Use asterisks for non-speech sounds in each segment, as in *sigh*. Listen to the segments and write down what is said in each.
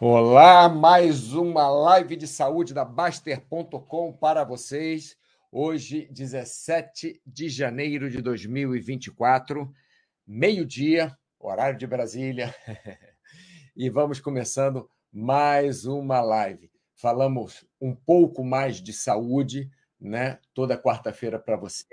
Olá, mais uma live de saúde da Baster.com para vocês. Hoje, 17 de janeiro de 2024, meio-dia, horário de Brasília. *laughs* e vamos começando mais uma live. Falamos um pouco mais de saúde, né? Toda quarta-feira para você.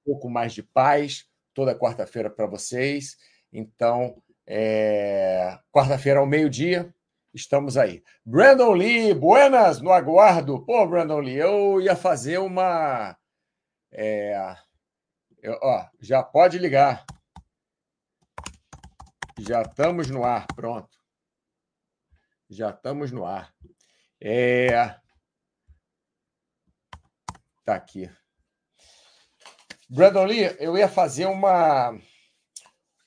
Um pouco mais de paz, toda quarta-feira para vocês. Então, é... quarta-feira ao meio-dia, estamos aí. Brandon Lee, buenas, no aguardo. Pô, Brandon Lee, eu ia fazer uma. É, eu, ó, já pode ligar. Já estamos no ar, pronto. Já estamos no ar. É... Tá aqui. Brandon Lee, eu ia fazer uma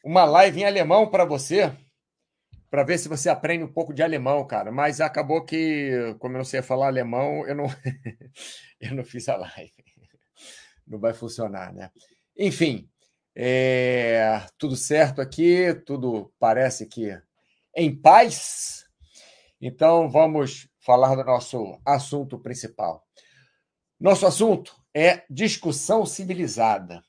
uma live em alemão para você para ver se você aprende um pouco de alemão, cara. Mas acabou que, como eu não sei falar alemão, eu não, *laughs* eu não fiz a live. Não vai funcionar, né? Enfim, é, tudo certo aqui, tudo parece que em paz. Então vamos falar do nosso assunto principal. Nosso assunto é discussão civilizada.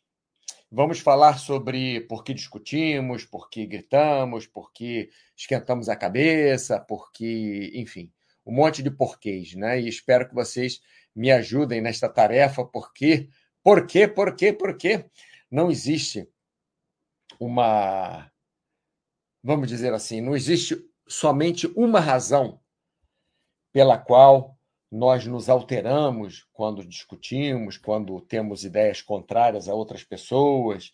Vamos falar sobre por que discutimos, por que gritamos, por que esquentamos a cabeça, por que, enfim, um monte de porquês, né? E espero que vocês me ajudem nesta tarefa, porque, por quê, por quê, por quê? Não existe uma, vamos dizer assim, não existe somente uma razão pela qual nós nos alteramos quando discutimos, quando temos ideias contrárias a outras pessoas.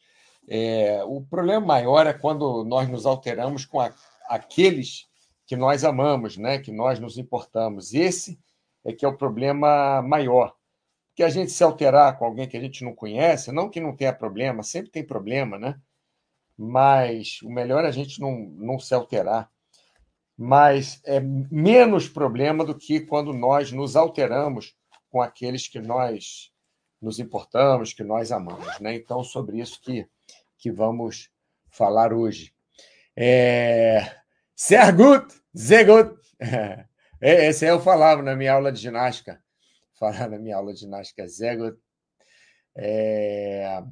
É, o problema maior é quando nós nos alteramos com a, aqueles que nós amamos, né? que nós nos importamos. Esse é que é o problema maior. Porque a gente se alterar com alguém que a gente não conhece, não que não tenha problema, sempre tem problema, né? Mas o melhor é a gente não, não se alterar mas é menos problema do que quando nós nos alteramos com aqueles que nós nos importamos, que nós amamos. Né? Então, sobre isso que, que vamos falar hoje. É... Sehr gut, sehr gut. *laughs* É, esse eu falava na minha aula de ginástica. Falar na minha aula de ginástica, sehr gut. É...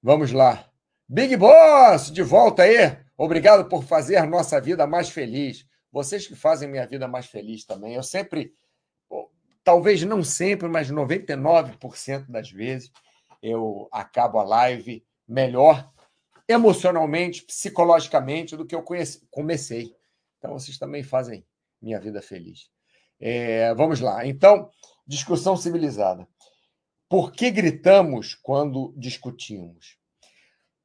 Vamos lá. Big Boss, de volta aí. Obrigado por fazer a nossa vida mais feliz. Vocês que fazem minha vida mais feliz também. Eu sempre, talvez não sempre, mas 99% das vezes, eu acabo a live melhor emocionalmente, psicologicamente do que eu conheci, comecei. Então, vocês também fazem minha vida feliz. É, vamos lá. Então, discussão civilizada. Por que gritamos quando discutimos?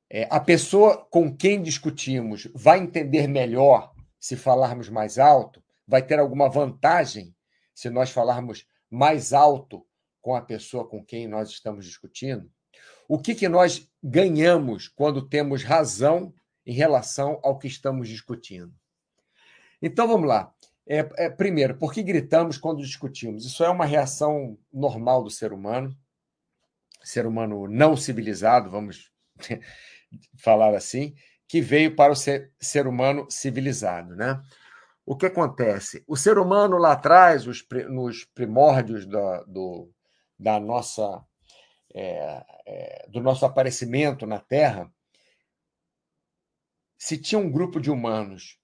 É, a pessoa com quem discutimos vai entender melhor se falarmos mais alto? Vai ter alguma vantagem se nós falarmos mais alto com a pessoa com quem nós estamos discutindo? O que, que nós ganhamos quando temos razão em relação ao que estamos discutindo? Então vamos lá. É, é, primeiro, por que gritamos quando discutimos? Isso é uma reação normal do ser humano, ser humano não civilizado, vamos falar assim, que veio para o ser, ser humano civilizado. Né? O que acontece? O ser humano lá atrás, os, nos primórdios da, do, da nossa, é, é, do nosso aparecimento na Terra, se tinha um grupo de humanos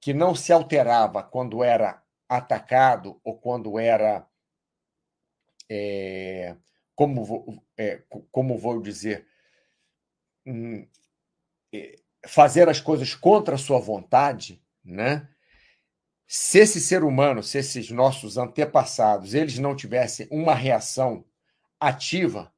que não se alterava quando era atacado ou quando era, é, como, é, como vou dizer, fazer as coisas contra a sua vontade, né? Se esse ser humano, se esses nossos antepassados, eles não tivessem uma reação ativa,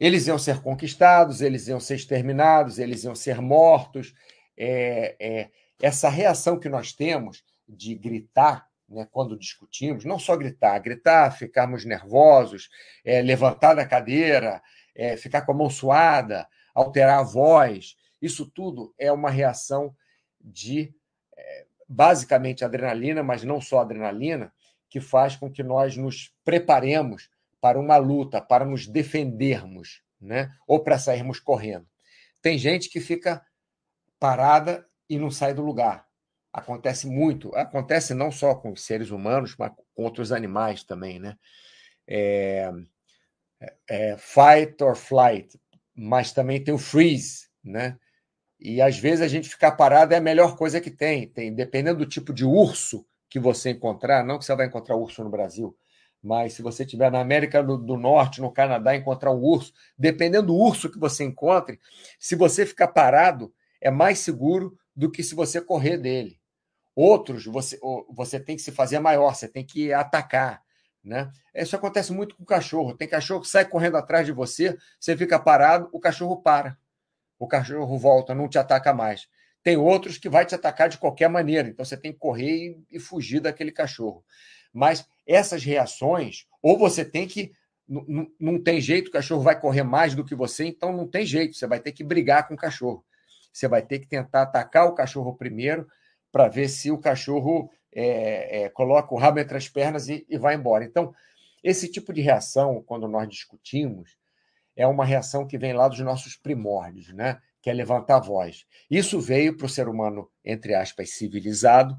eles iam ser conquistados, eles iam ser exterminados, eles iam ser mortos. É, é, essa reação que nós temos de gritar né, quando discutimos, não só gritar, gritar, ficarmos nervosos, é, levantar da cadeira, é, ficar com a mão suada, alterar a voz. Isso tudo é uma reação de é, basicamente adrenalina, mas não só adrenalina, que faz com que nós nos preparemos para uma luta, para nos defendermos, né? ou para sairmos correndo. Tem gente que fica parada e não sai do lugar. acontece muito. Acontece não só com os seres humanos, mas com outros animais também, né? É, é, é, fight or flight, mas também tem o freeze, né? E às vezes a gente ficar parado é a melhor coisa que tem. Tem, dependendo do tipo de urso que você encontrar, não que você vai encontrar urso no Brasil, mas se você estiver na América do, do Norte, no Canadá, encontrar um urso, dependendo do urso que você encontre, se você ficar parado, é mais seguro do que se você correr dele. Outros, você, você tem que se fazer maior, você tem que atacar. Né? Isso acontece muito com o cachorro. Tem cachorro que sai correndo atrás de você, você fica parado, o cachorro para. O cachorro volta, não te ataca mais. Tem outros que vai te atacar de qualquer maneira, então você tem que correr e, e fugir daquele cachorro. Mas essas reações, ou você tem que. Não, tem jeito, o cachorro vai correr mais do que você, então não tem jeito, você vai ter que brigar com o cachorro. Você vai ter que tentar atacar o cachorro primeiro para ver se o cachorro é, é, coloca o rabo entre as pernas e, e vai embora. Então, esse tipo de reação, quando nós discutimos, é uma reação que vem lá dos nossos primórdios, né? que é levantar a voz. Isso veio para o ser humano, entre aspas, civilizado,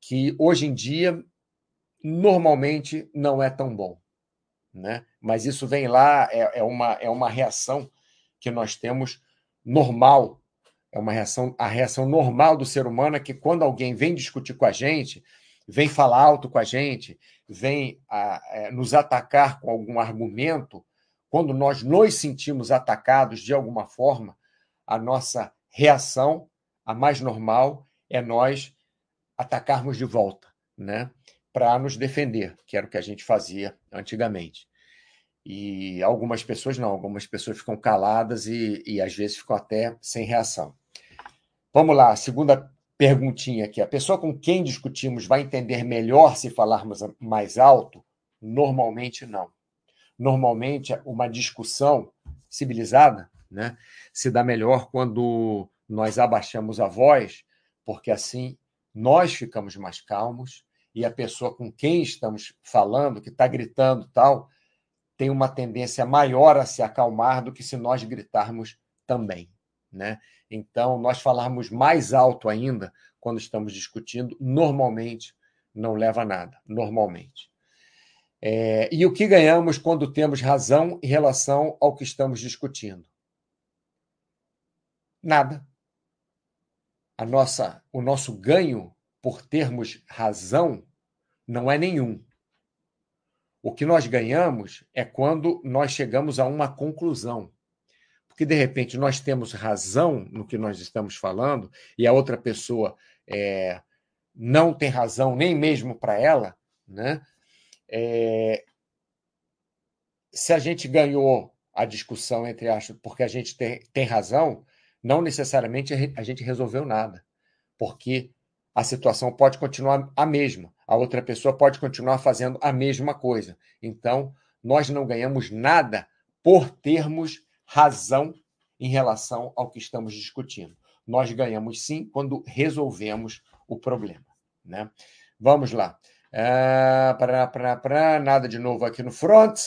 que hoje em dia normalmente não é tão bom. Né? Mas isso vem lá, é, é, uma, é uma reação que nós temos normal. É uma reação, a reação normal do ser humano é que quando alguém vem discutir com a gente, vem falar alto com a gente, vem a, é, nos atacar com algum argumento, quando nós nos sentimos atacados de alguma forma, a nossa reação, a mais normal, é nós atacarmos de volta, né? para nos defender, que era o que a gente fazia antigamente. E algumas pessoas não, algumas pessoas ficam caladas e, e às vezes ficam até sem reação. Vamos lá, segunda perguntinha aqui. A pessoa com quem discutimos vai entender melhor se falarmos mais alto? Normalmente não. Normalmente, uma discussão civilizada né, se dá melhor quando nós abaixamos a voz, porque assim nós ficamos mais calmos e a pessoa com quem estamos falando, que está gritando tal, tem uma tendência maior a se acalmar do que se nós gritarmos também. Né? Então, nós falarmos mais alto ainda quando estamos discutindo, normalmente não leva a nada, normalmente. É, e o que ganhamos quando temos razão em relação ao que estamos discutindo? Nada. A nossa, o nosso ganho por termos razão, não é nenhum. O que nós ganhamos é quando nós chegamos a uma conclusão. Porque, de repente, nós temos razão no que nós estamos falando e a outra pessoa é, não tem razão nem mesmo para ela, né? É, se a gente ganhou a discussão entre aspas porque a gente tem, tem razão, não necessariamente a gente resolveu nada. Porque a situação pode continuar a mesma, a outra pessoa pode continuar fazendo a mesma coisa. Então, nós não ganhamos nada por termos razão em relação ao que estamos discutindo. Nós ganhamos sim quando resolvemos o problema. Né? Vamos lá. Ah, pra, pra, pra, nada de novo aqui no front.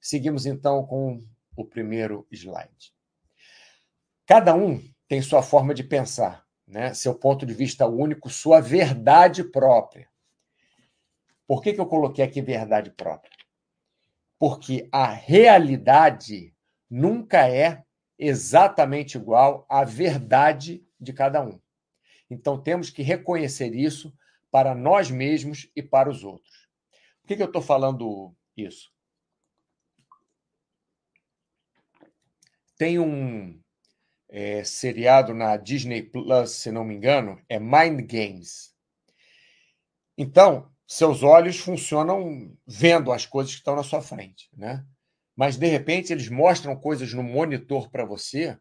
Seguimos então com o primeiro slide. Cada um tem sua forma de pensar né? seu ponto de vista único, sua verdade própria. Por que, que eu coloquei aqui verdade própria? Porque a realidade nunca é exatamente igual à verdade de cada um. Então temos que reconhecer isso para nós mesmos e para os outros. Por que, que eu estou falando isso? Tem um, é, seriado na Disney Plus, se não me engano, é Mind Games. Então, seus olhos funcionam vendo as coisas que estão na sua frente, né? Mas de repente eles mostram coisas no monitor para você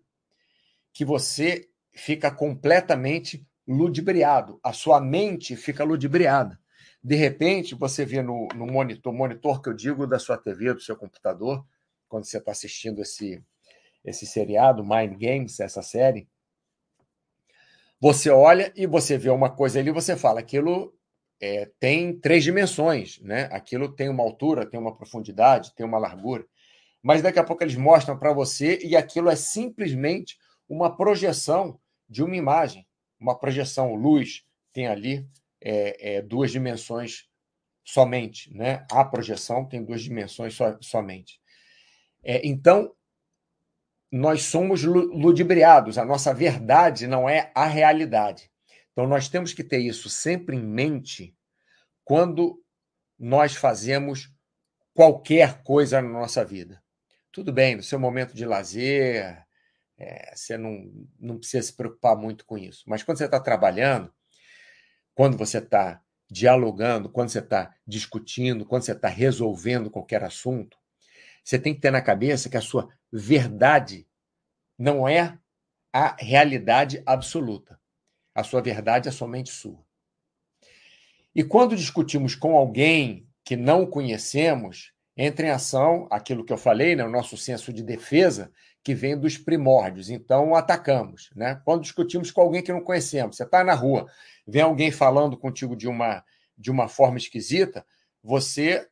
que você fica completamente ludibriado, a sua mente fica ludibriada. De repente, você vê no, no monitor, monitor que eu digo da sua TV, do seu computador, quando você está assistindo esse, esse seriado, Mind Games, essa série, você olha e você vê uma coisa ali, você fala, aquilo é, tem três dimensões, né? Aquilo tem uma altura, tem uma profundidade, tem uma largura. Mas daqui a pouco eles mostram para você e aquilo é simplesmente uma projeção de uma imagem, uma projeção luz, tem ali é, é, duas dimensões somente, né? A projeção tem duas dimensões so, somente. É, então, nós somos ludibriados, a nossa verdade não é a realidade. Então, nós temos que ter isso sempre em mente quando nós fazemos qualquer coisa na nossa vida. Tudo bem, no seu momento de lazer, é, você não, não precisa se preocupar muito com isso. Mas quando você está trabalhando, quando você está dialogando, quando você está discutindo, quando você está resolvendo qualquer assunto, você tem que ter na cabeça que a sua verdade não é a realidade absoluta. A sua verdade é somente sua. E quando discutimos com alguém que não conhecemos, entra em ação aquilo que eu falei, né, o nosso senso de defesa, que vem dos primórdios. Então, atacamos. Né? Quando discutimos com alguém que não conhecemos, você está na rua, vem alguém falando contigo de uma, de uma forma esquisita, você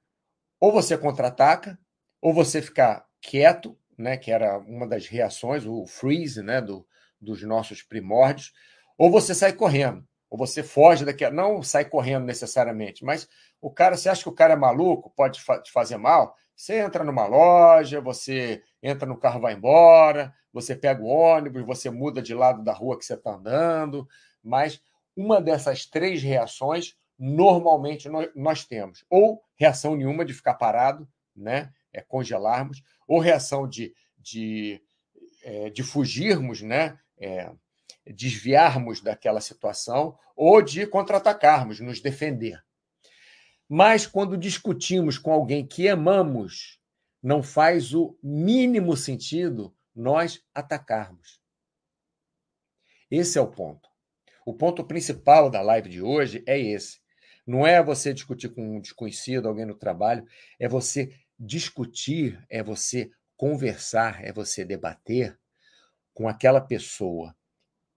ou você contra-ataca, ou você ficar quieto, né, que era uma das reações, o freeze né, do, dos nossos primórdios, ou você sai correndo, ou você foge daquela. Não sai correndo necessariamente, mas o cara, você acha que o cara é maluco, pode te fazer mal? Você entra numa loja, você entra no carro, vai embora, você pega o ônibus, você muda de lado da rua que você está andando, mas uma dessas três reações normalmente nós, temos. Ou reação nenhuma de ficar parado, né? É congelarmos, ou reação de, de, é, de fugirmos, né? É, desviarmos daquela situação, ou de contra-atacarmos, nos defender. Mas quando discutimos com alguém que amamos, não faz o mínimo sentido nós atacarmos. Esse é o ponto. O ponto principal da live de hoje é esse. Não é você discutir com um desconhecido, alguém no trabalho, é você discutir, é você conversar, é você debater com aquela pessoa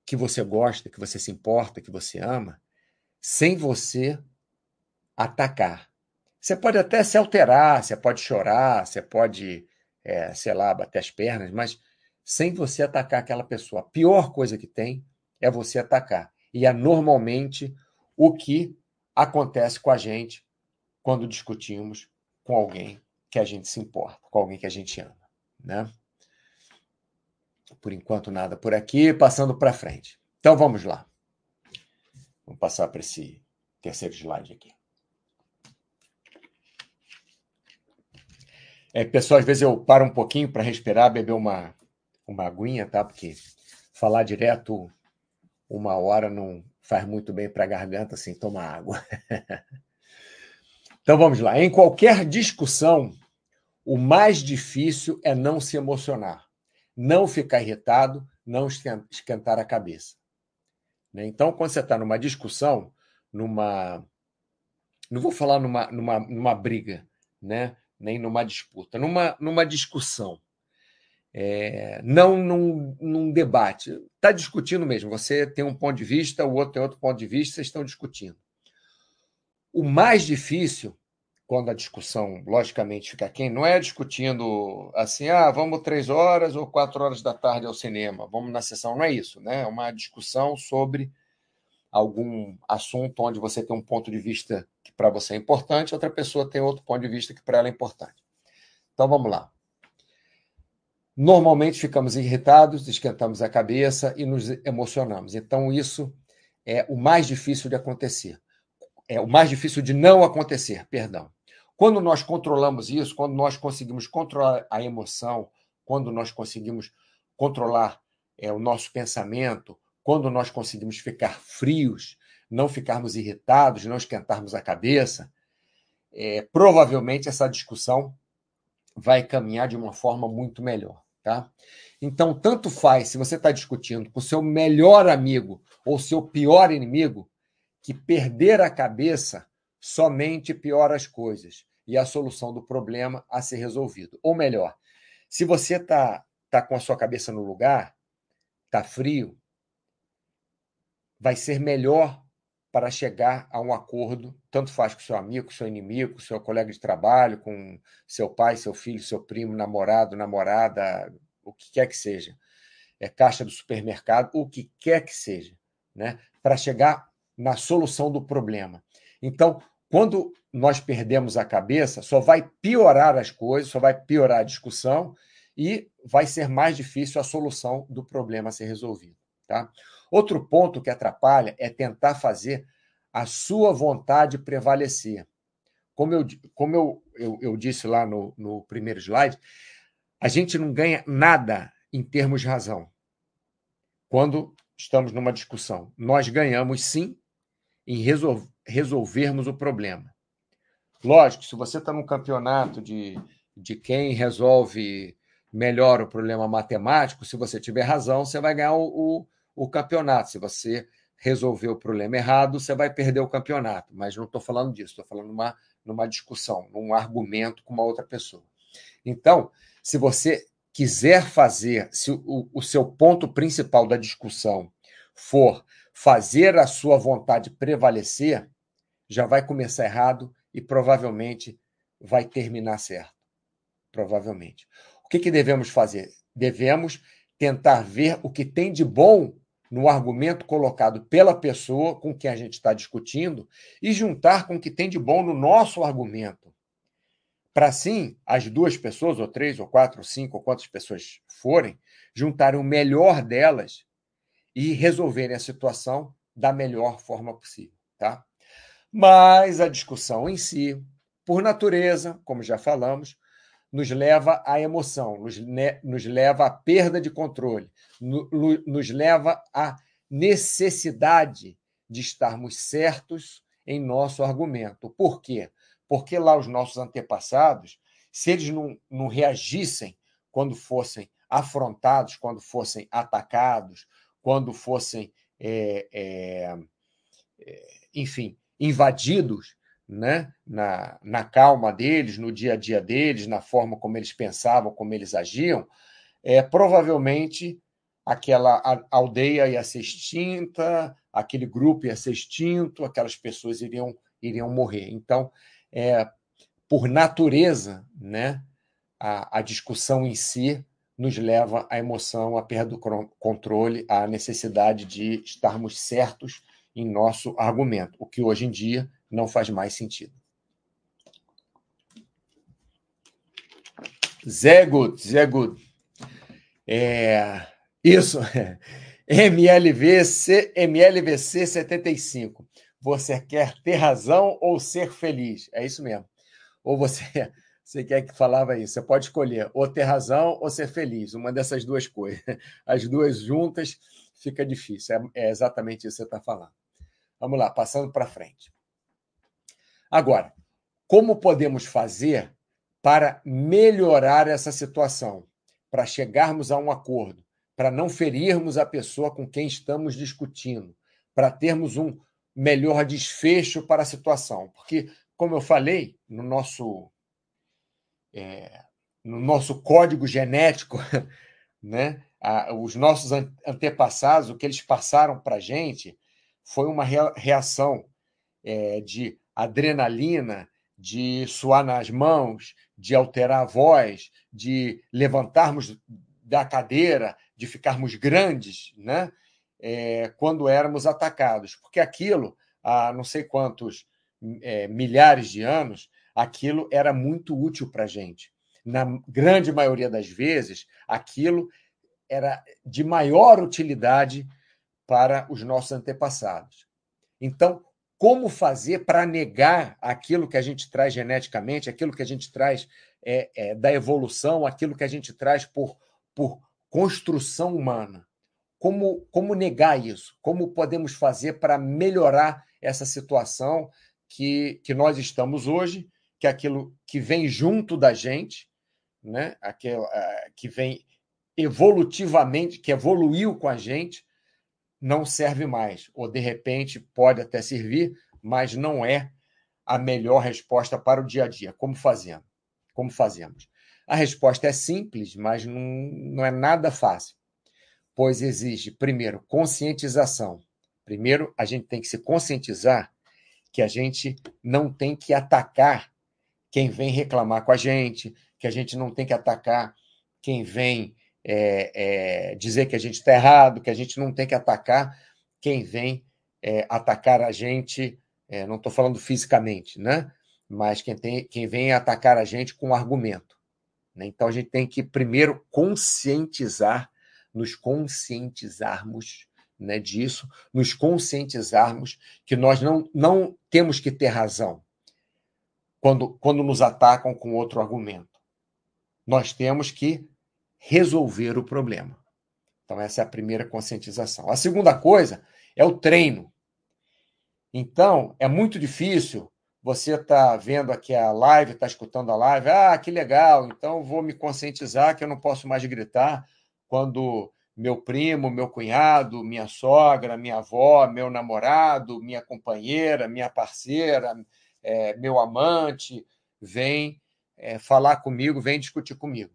que você gosta, que você se importa, que você ama, sem você atacar. Você pode até se alterar, você pode chorar, você pode, é, sei lá, bater as pernas, mas sem você atacar aquela pessoa. A pior coisa que tem é você atacar. E é normalmente o que acontece com a gente quando discutimos com alguém que a gente se importa, com alguém que a gente ama, né? Por enquanto nada por aqui, passando para frente. Então vamos lá. Vamos passar para esse terceiro slide aqui. É, pessoal, às vezes eu paro um pouquinho para respirar, beber uma, uma aguinha, tá? Porque falar direto uma hora não faz muito bem para a garganta sem tomar água. *laughs* então vamos lá. Em qualquer discussão, o mais difícil é não se emocionar, não ficar irritado, não esquentar a cabeça. Né? Então, quando você está numa discussão, numa. Não vou falar numa, numa, numa briga, né? nem numa disputa, numa, numa discussão. É, não num, num debate. Está discutindo mesmo. Você tem um ponto de vista, o outro tem outro ponto de vista, vocês estão discutindo. O mais difícil, quando a discussão, logicamente, fica quem, não é discutindo assim, ah, vamos três horas ou quatro horas da tarde ao cinema, vamos na sessão, não é isso, né? É uma discussão sobre algum assunto onde você tem um ponto de vista que para você é importante, outra pessoa tem outro ponto de vista que para ela é importante. Então vamos lá. Normalmente ficamos irritados, esquentamos a cabeça e nos emocionamos. Então, isso é o mais difícil de acontecer. É o mais difícil de não acontecer, perdão. Quando nós controlamos isso, quando nós conseguimos controlar a emoção, quando nós conseguimos controlar é, o nosso pensamento, quando nós conseguimos ficar frios, não ficarmos irritados, não esquentarmos a cabeça, é, provavelmente essa discussão vai caminhar de uma forma muito melhor. Tá? Então, tanto faz se você está discutindo com seu melhor amigo ou seu pior inimigo, que perder a cabeça somente piora as coisas e a solução do problema a ser resolvido. Ou melhor, se você está tá com a sua cabeça no lugar, está frio, vai ser melhor para chegar a um acordo, tanto faz com seu amigo, seu inimigo, seu colega de trabalho, com seu pai, seu filho, seu primo, namorado, namorada, o que quer que seja. É caixa do supermercado, o que quer que seja, né? Para chegar na solução do problema. Então, quando nós perdemos a cabeça, só vai piorar as coisas, só vai piorar a discussão e vai ser mais difícil a solução do problema ser resolvido. Tá? Outro ponto que atrapalha é tentar fazer a sua vontade prevalecer. Como eu, como eu, eu, eu disse lá no, no primeiro slide, a gente não ganha nada em termos de razão quando estamos numa discussão. Nós ganhamos sim em resol resolvermos o problema. Lógico, se você está num campeonato de, de quem resolve melhor o problema matemático, se você tiver razão, você vai ganhar o, o, o campeonato. Se você resolver o problema errado, você vai perder o campeonato. Mas não estou falando disso, estou falando numa, numa discussão, num argumento com uma outra pessoa. Então, se você quiser fazer, se o, o seu ponto principal da discussão for fazer a sua vontade prevalecer, já vai começar errado e provavelmente vai terminar certo. Provavelmente. O que, que devemos fazer? Devemos tentar ver o que tem de bom no argumento colocado pela pessoa com quem a gente está discutindo e juntar com o que tem de bom no nosso argumento. Para assim, as duas pessoas, ou três, ou quatro, ou cinco, ou quantas pessoas forem, juntarem o melhor delas e resolverem a situação da melhor forma possível. Tá? Mas a discussão em si, por natureza, como já falamos, nos leva à emoção, nos, nos leva à perda de controle, no, nos leva à necessidade de estarmos certos em nosso argumento. Por quê? Porque lá os nossos antepassados, se eles não, não reagissem quando fossem afrontados, quando fossem atacados, quando fossem, é, é, é, enfim, invadidos, né? na, na calma deles, no dia a dia deles, na forma como eles pensavam, como eles agiam, é, provavelmente aquela aldeia ia ser extinta, aquele grupo ia ser extinto, aquelas pessoas iriam, iriam morrer. Então, é, por natureza, né, a, a discussão em si nos leva à emoção, à perda do controle, à necessidade de estarmos certos em nosso argumento, o que hoje em dia não faz mais sentido. Zé Good, Zé Good. É, isso, MLVC, MLVC 75. Você quer ter razão ou ser feliz? É isso mesmo. Ou você, *laughs* você quer que falava isso? Você pode escolher ou ter razão ou ser feliz. Uma dessas duas coisas. *laughs* As duas juntas fica difícil. É, é exatamente isso que você está falando. Vamos lá, passando para frente. Agora, como podemos fazer para melhorar essa situação, para chegarmos a um acordo, para não ferirmos a pessoa com quem estamos discutindo, para termos um melhor desfecho para a situação? Porque, como eu falei, no nosso, é, no nosso código genético, *laughs* né, a, os nossos antepassados, o que eles passaram para a gente foi uma reação é, de adrenalina, de suar nas mãos, de alterar a voz, de levantarmos da cadeira, de ficarmos grandes, né? É, quando éramos atacados, porque aquilo, há não sei quantos é, milhares de anos, aquilo era muito útil para a gente. Na grande maioria das vezes, aquilo era de maior utilidade para os nossos antepassados. Então, como fazer para negar aquilo que a gente traz geneticamente, aquilo que a gente traz é, é, da evolução, aquilo que a gente traz por, por construção humana? Como, como negar isso? Como podemos fazer para melhorar essa situação que, que nós estamos hoje, que é aquilo que vem junto da gente, né? aquilo, que vem evolutivamente, que evoluiu com a gente, não serve mais, ou de repente pode até servir, mas não é a melhor resposta para o dia a dia. Como fazemos? Como fazemos? A resposta é simples, mas não, não é nada fácil, pois exige, primeiro, conscientização. Primeiro, a gente tem que se conscientizar que a gente não tem que atacar quem vem reclamar com a gente, que a gente não tem que atacar quem vem é, é, dizer que a gente está errado, que a gente não tem que atacar quem vem é, atacar a gente, é, não estou falando fisicamente, né? mas quem, tem, quem vem atacar a gente com argumento. Né? Então a gente tem que primeiro conscientizar, nos conscientizarmos né, disso, nos conscientizarmos que nós não, não temos que ter razão quando, quando nos atacam com outro argumento. Nós temos que resolver o problema. Então, essa é a primeira conscientização. A segunda coisa é o treino. Então, é muito difícil você está vendo aqui a live, está escutando a live, ah, que legal, então vou me conscientizar que eu não posso mais gritar quando meu primo, meu cunhado, minha sogra, minha avó, meu namorado, minha companheira, minha parceira, é, meu amante vem é, falar comigo, vem discutir comigo.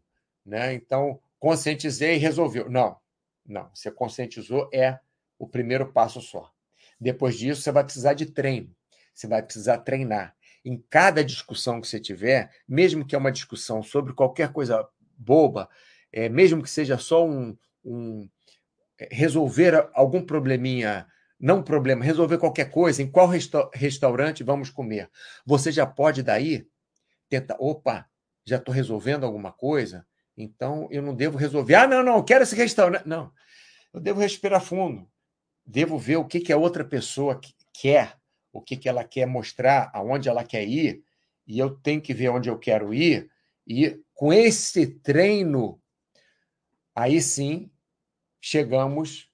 Né? Então, conscientizei e resolveu. Não, não. Você conscientizou é o primeiro passo só. Depois disso, você vai precisar de treino. Você vai precisar treinar. Em cada discussão que você tiver, mesmo que é uma discussão sobre qualquer coisa boba, é, mesmo que seja só um, um é, resolver algum probleminha, não problema, resolver qualquer coisa, em qual resta restaurante vamos comer, você já pode daí tentar, opa, já estou resolvendo alguma coisa, então eu não devo resolver. Ah, não, não, quero esse restaurante. Não, eu devo respirar fundo, devo ver o que, que a outra pessoa quer o que, que ela quer mostrar, aonde ela quer ir, e eu tenho que ver onde eu quero ir. E com esse treino, aí sim chegamos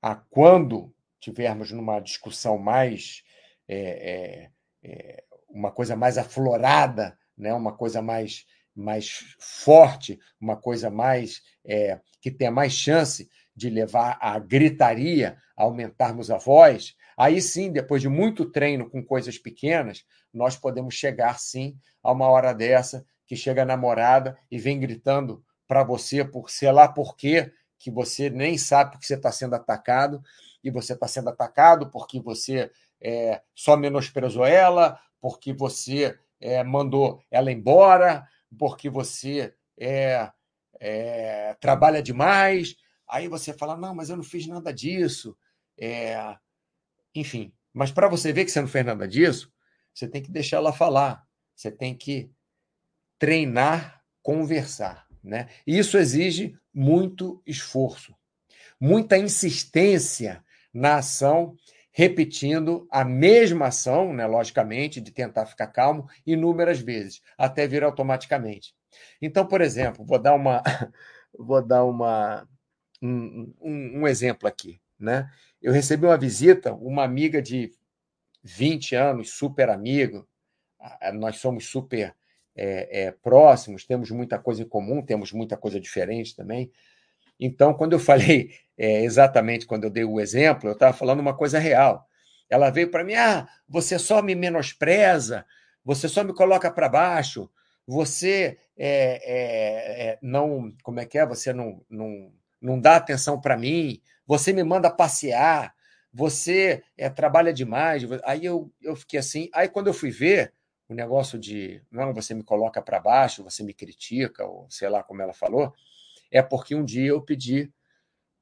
a quando tivermos numa discussão mais é, é, é, uma coisa mais aflorada, né? uma coisa mais mais forte, uma coisa mais é, que tenha mais chance de levar à gritaria, a aumentarmos a voz, Aí sim, depois de muito treino com coisas pequenas, nós podemos chegar sim a uma hora dessa que chega a namorada e vem gritando para você por sei lá por quê, que você nem sabe porque você está sendo atacado, e você está sendo atacado porque você é, só menosprezou ela, porque você é, mandou ela embora, porque você é, é, trabalha demais. Aí você fala: não, mas eu não fiz nada disso. É, enfim. Mas para você ver que você não fez nada disso, você tem que deixar ela falar. Você tem que treinar, conversar. Né? Isso exige muito esforço, muita insistência na ação, repetindo a mesma ação, né, logicamente, de tentar ficar calmo, inúmeras vezes, até vir automaticamente. Então, por exemplo, vou dar uma, *laughs* vou dar uma, um, um, um exemplo aqui. Né? Eu recebi uma visita, uma amiga de 20 anos, super amigo, nós somos super é, é, próximos, temos muita coisa em comum, temos muita coisa diferente também. Então, quando eu falei é, *laughs* exatamente, quando eu dei o exemplo, eu estava falando uma coisa real. Ela veio para mim: ah, você só me menospreza, você só me coloca para baixo, você é, é, não. Como é que é? Você não, não, não dá atenção para mim, você me manda passear, você trabalha demais. Aí eu, eu fiquei assim. Aí quando eu fui ver o negócio de não, você me coloca para baixo, você me critica, ou sei lá como ela falou, é porque um dia eu pedi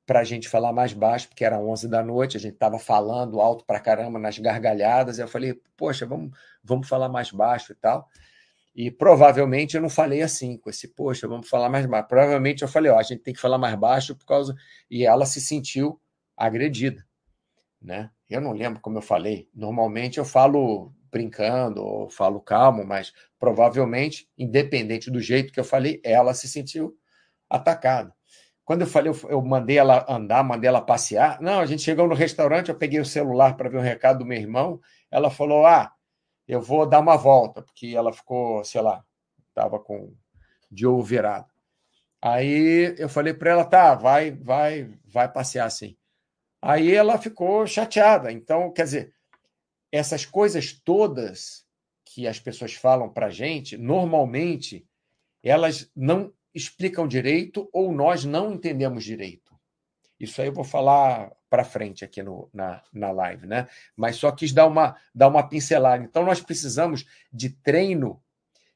para a gente falar mais baixo, porque era 11 da noite, a gente estava falando alto para caramba nas gargalhadas. Eu falei, poxa, vamos, vamos falar mais baixo e tal. E provavelmente eu não falei assim, com esse, poxa, vamos falar mais baixo. Provavelmente eu falei, ó, a gente tem que falar mais baixo por causa. E ela se sentiu agredida. Né? Eu não lembro como eu falei. Normalmente eu falo brincando ou falo calmo, mas provavelmente, independente do jeito que eu falei, ela se sentiu atacada. Quando eu falei, eu mandei ela andar, mandei ela passear. Não, a gente chegou no restaurante, eu peguei o celular para ver um recado do meu irmão. Ela falou: Ah, eu vou dar uma volta, porque ela ficou, sei lá, estava com de ovo virado. Aí eu falei para ela, tá, vai, vai, vai passear assim. Aí ela ficou chateada. Então, quer dizer, essas coisas todas que as pessoas falam para gente, normalmente elas não explicam direito ou nós não entendemos direito. Isso aí eu vou falar para frente aqui no, na, na live, né? Mas só quis dar uma, dar uma pincelada. Então, nós precisamos de treino,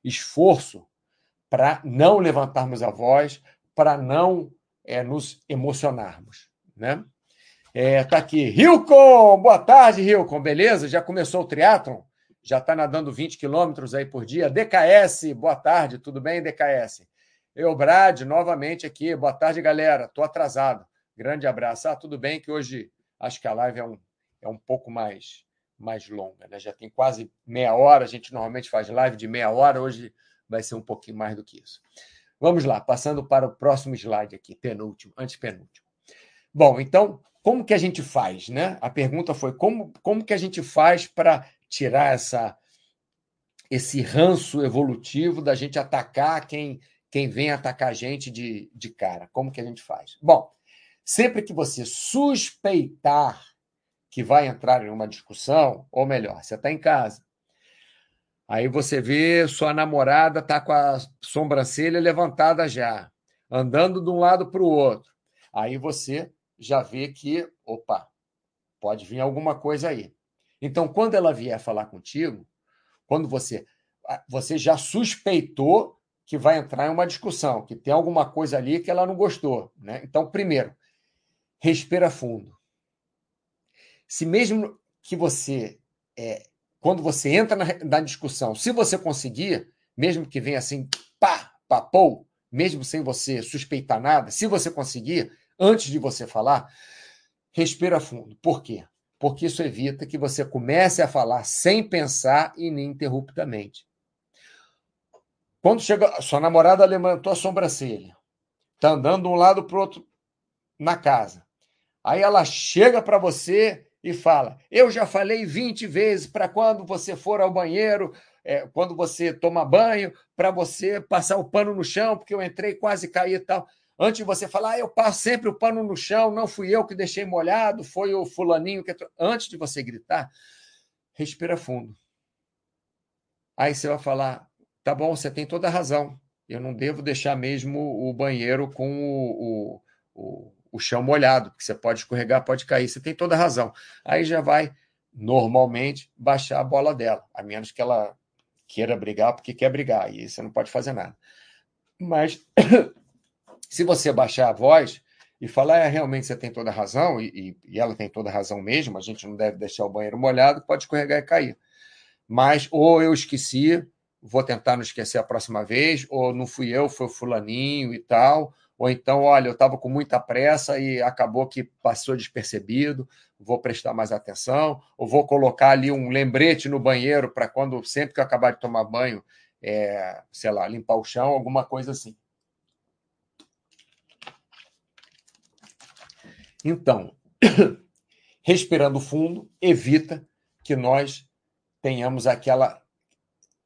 esforço, para não levantarmos a voz, para não é, nos emocionarmos, né? É, tá aqui. Rilcon! Boa tarde, Rilcon. Beleza? Já começou o triatlon? Já está nadando 20 quilômetros aí por dia. DKS, boa tarde. Tudo bem, DKS? Eu, Brad, novamente aqui. Boa tarde, galera. Estou atrasado. Grande abraço. Ah, tudo bem que hoje acho que a live é um, é um pouco mais, mais longa. Né? Já tem quase meia hora. A gente normalmente faz live de meia hora. Hoje vai ser um pouquinho mais do que isso. Vamos lá, passando para o próximo slide aqui, penúltimo, antepenúltimo. Bom, então, como que a gente faz, né? A pergunta foi como, como que a gente faz para tirar essa esse ranço evolutivo da gente atacar quem quem vem atacar a gente de, de cara. Como que a gente faz? Bom, sempre que você suspeitar que vai entrar em uma discussão, ou melhor, você está em casa, aí você vê sua namorada está com a sobrancelha levantada já, andando de um lado para o outro. Aí você já vê que, opa, pode vir alguma coisa aí. Então, quando ela vier falar contigo, quando você você já suspeitou que vai entrar em uma discussão, que tem alguma coisa ali que ela não gostou, né? Então, primeiro, respira fundo. Se mesmo que você é, quando você entra na, na, discussão, se você conseguir, mesmo que venha assim, pá, papou, mesmo sem você suspeitar nada, se você conseguir, antes de você falar, respira fundo. Por quê? Porque isso evita que você comece a falar sem pensar ininterruptamente. Quando chega, sua namorada levantou a sobrancelha, está andando de um lado para outro na casa. Aí ela chega para você e fala: Eu já falei 20 vezes para quando você for ao banheiro, é, quando você toma banho, para você passar o pano no chão, porque eu entrei quase caí e tal. Antes de você falar, ah, eu passo sempre o pano no chão, não fui eu que deixei molhado, foi o fulaninho que. Antes de você gritar, respira fundo. Aí você vai falar: tá bom, você tem toda a razão. Eu não devo deixar mesmo o banheiro com o, o, o, o chão molhado, porque você pode escorregar, pode cair. Você tem toda a razão. Aí já vai, normalmente, baixar a bola dela, a menos que ela queira brigar porque quer brigar, e você não pode fazer nada. Mas *coughs* Se você baixar a voz e falar, é, realmente você tem toda a razão, e, e, ela tem toda a razão mesmo, a gente não deve deixar o banheiro molhado, pode escorregar e cair. Mas, ou eu esqueci, vou tentar não esquecer a próxima vez, ou não fui eu, foi o fulaninho e tal, ou então, olha, eu estava com muita pressa e acabou que passou despercebido, vou prestar mais atenção, ou vou colocar ali um lembrete no banheiro para quando, sempre que eu acabar de tomar banho, é, sei lá, limpar o chão, alguma coisa assim. Então, *coughs* respirando fundo evita que nós tenhamos aquela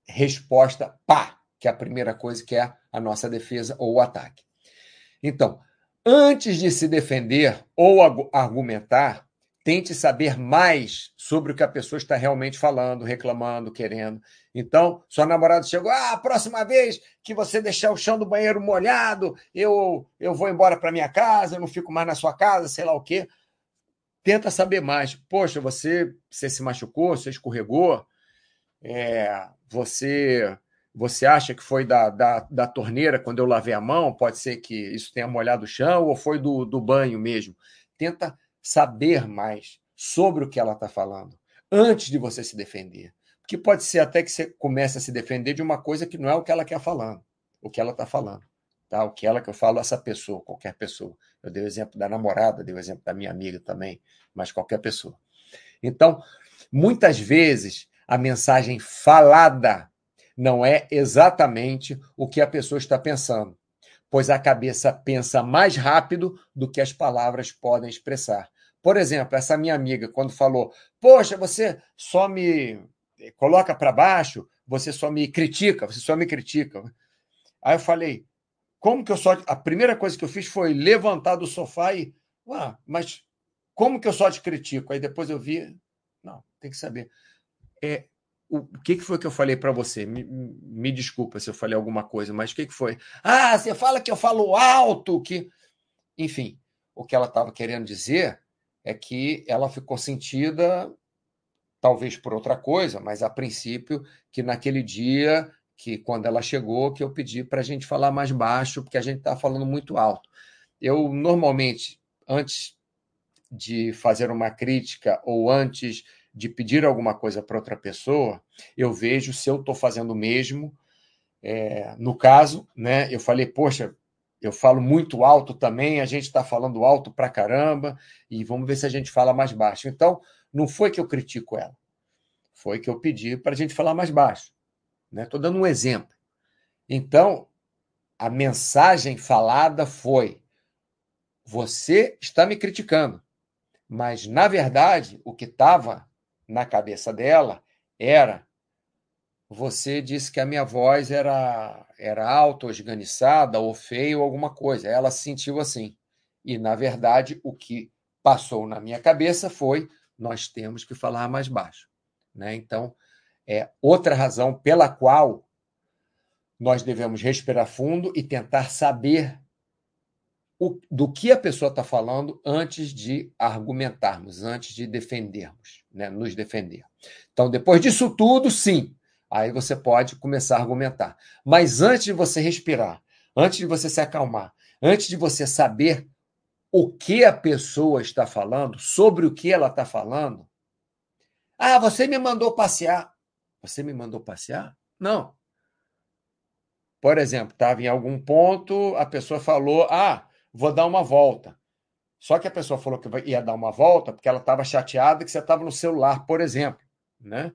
resposta pá, que é a primeira coisa que é a nossa defesa ou o ataque. Então, antes de se defender ou argumentar, tente saber mais sobre o que a pessoa está realmente falando, reclamando, querendo. Então, sua namorada chegou, ah, a próxima vez que você deixar o chão do banheiro molhado, eu, eu vou embora para minha casa, eu não fico mais na sua casa, sei lá o quê. Tenta saber mais. Poxa, você, você se machucou, você escorregou, é, você você acha que foi da, da, da, torneira quando eu lavei a mão? Pode ser que isso tenha molhado o chão ou foi do, do banho mesmo. Tenta saber mais sobre o que ela está falando antes de você se defender. Porque pode ser até que você comece a se defender de uma coisa que não é o que ela quer falando, o que ela está falando. Tá? O que ela que eu falo, essa pessoa, qualquer pessoa. Eu dei o exemplo da namorada, dei o exemplo da minha amiga também, mas qualquer pessoa. Então, muitas vezes, a mensagem falada não é exatamente o que a pessoa está pensando, pois a cabeça pensa mais rápido do que as palavras podem expressar. Por exemplo, essa minha amiga, quando falou: Poxa, você só me coloca para baixo, você só me critica, você só me critica. Aí eu falei: Como que eu só. A primeira coisa que eu fiz foi levantar do sofá e. Ué, mas como que eu só te critico? Aí depois eu vi. Não, tem que saber. É, o que, que foi que eu falei para você? Me, me, desculpa se eu falei alguma coisa, mas o que, que foi? Ah, você fala que eu falo alto, que. Enfim, o que ela estava querendo dizer é que ela ficou sentida, talvez por outra coisa, mas a princípio, que naquele dia, que quando ela chegou, que eu pedi para a gente falar mais baixo, porque a gente está falando muito alto. Eu, normalmente, antes de fazer uma crítica ou antes de pedir alguma coisa para outra pessoa, eu vejo se eu estou fazendo o mesmo. É, no caso, né, eu falei, poxa, eu falo muito alto também, a gente está falando alto para caramba, e vamos ver se a gente fala mais baixo. Então, não foi que eu critico ela, foi que eu pedi para a gente falar mais baixo. Estou né? dando um exemplo. Então, a mensagem falada foi: você está me criticando, mas, na verdade, o que estava na cabeça dela era você disse que a minha voz era era alta, esganiçada, ou feia, ou alguma coisa. Ela se sentiu assim. E, na verdade, o que passou na minha cabeça foi nós temos que falar mais baixo. Né? Então, é outra razão pela qual nós devemos respirar fundo e tentar saber o, do que a pessoa está falando antes de argumentarmos, antes de defendermos, né? nos defender. Então, depois disso tudo, sim, aí você pode começar a argumentar. Mas antes de você respirar, antes de você se acalmar, antes de você saber o que a pessoa está falando, sobre o que ela está falando, ah, você me mandou passear. Você me mandou passear? Não. Por exemplo, estava em algum ponto, a pessoa falou: Ah, vou dar uma volta. Só que a pessoa falou que ia dar uma volta porque ela estava chateada que você estava no celular, por exemplo, né?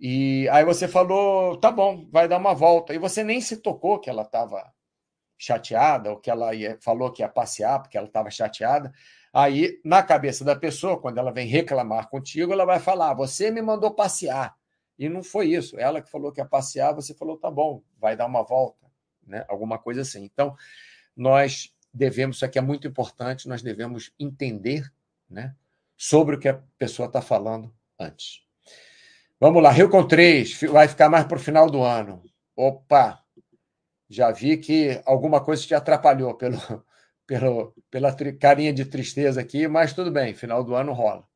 E aí você falou, tá bom, vai dar uma volta. E você nem se tocou que ela estava chateada ou que ela ia, falou que ia passear porque ela estava chateada. Aí, na cabeça da pessoa, quando ela vem reclamar contigo, ela vai falar: você me mandou passear. E não foi isso. Ela que falou que ia passear, você falou, tá bom, vai dar uma volta, né? Alguma coisa assim. Então, nós devemos, isso aqui é muito importante, nós devemos entender né, sobre o que a pessoa está falando antes. Vamos lá, Rio com 3, vai ficar mais para o final do ano. Opa! Já vi que alguma coisa te atrapalhou pelo, *laughs* pelo, pela carinha de tristeza aqui, mas tudo bem, final do ano rola.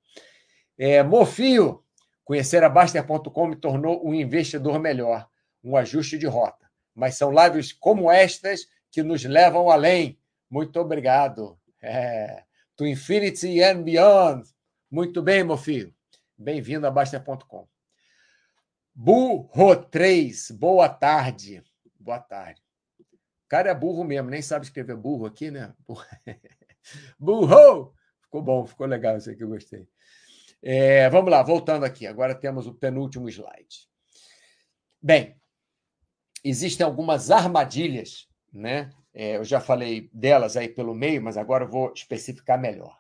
É, Mofio, conhecer a Baster.com me tornou um investidor melhor, um ajuste de rota. Mas são lives como estas que nos levam além. Muito obrigado. É, to Infinity and Beyond. Muito bem, meu filho. Bem-vindo a Baster.com. Burro 3, boa tarde. Boa tarde. O cara é burro mesmo, nem sabe escrever burro aqui, né? *laughs* Burro! Ficou bom, ficou legal isso aqui, eu gostei. É, vamos lá, voltando aqui. Agora temos o penúltimo slide. Bem, existem algumas armadilhas, né? É, eu já falei delas aí pelo meio, mas agora eu vou especificar melhor.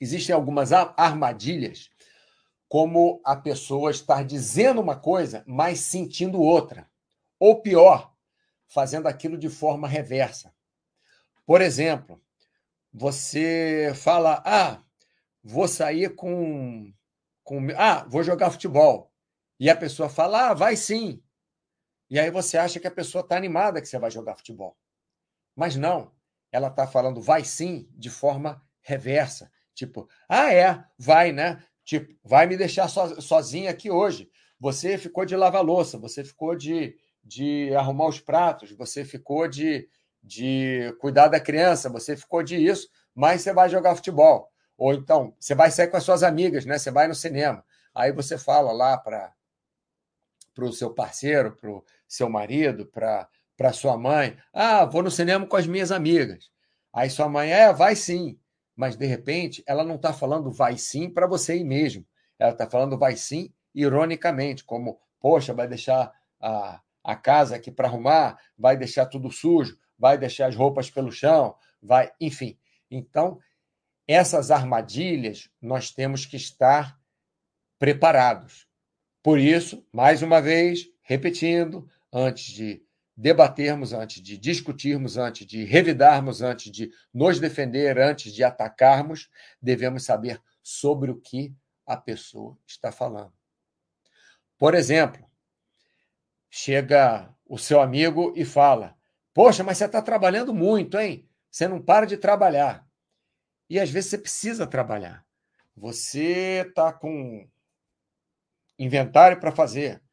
Existem algumas armadilhas, como a pessoa estar dizendo uma coisa, mas sentindo outra. Ou pior, fazendo aquilo de forma reversa. Por exemplo, você fala: ah, vou sair com, com. Ah, vou jogar futebol. E a pessoa fala: ah, vai sim. E aí você acha que a pessoa está animada que você vai jogar futebol. Mas não, ela está falando vai sim de forma reversa. Tipo, ah, é, vai, né? Tipo, vai me deixar so, sozinha aqui hoje. Você ficou de lavar louça, você ficou de, de arrumar os pratos, você ficou de, de cuidar da criança, você ficou de isso, mas você vai jogar futebol. Ou então, você vai sair com as suas amigas, né? Você vai no cinema. Aí você fala lá para o seu parceiro, para seu marido, para sua mãe. Ah, vou no cinema com as minhas amigas. Aí sua mãe, é, vai sim. Mas, de repente, ela não está falando vai sim para você ir mesmo. Ela está falando vai sim ironicamente, como, poxa, vai deixar a, a casa aqui para arrumar, vai deixar tudo sujo, vai deixar as roupas pelo chão, vai, enfim. Então, essas armadilhas nós temos que estar preparados. Por isso, mais uma vez, repetindo, antes de debatermos, antes de discutirmos, antes de revidarmos, antes de nos defender, antes de atacarmos, devemos saber sobre o que a pessoa está falando. Por exemplo, chega o seu amigo e fala: Poxa, mas você está trabalhando muito, hein? Você não para de trabalhar. E às vezes você precisa trabalhar. Você está com inventário para fazer,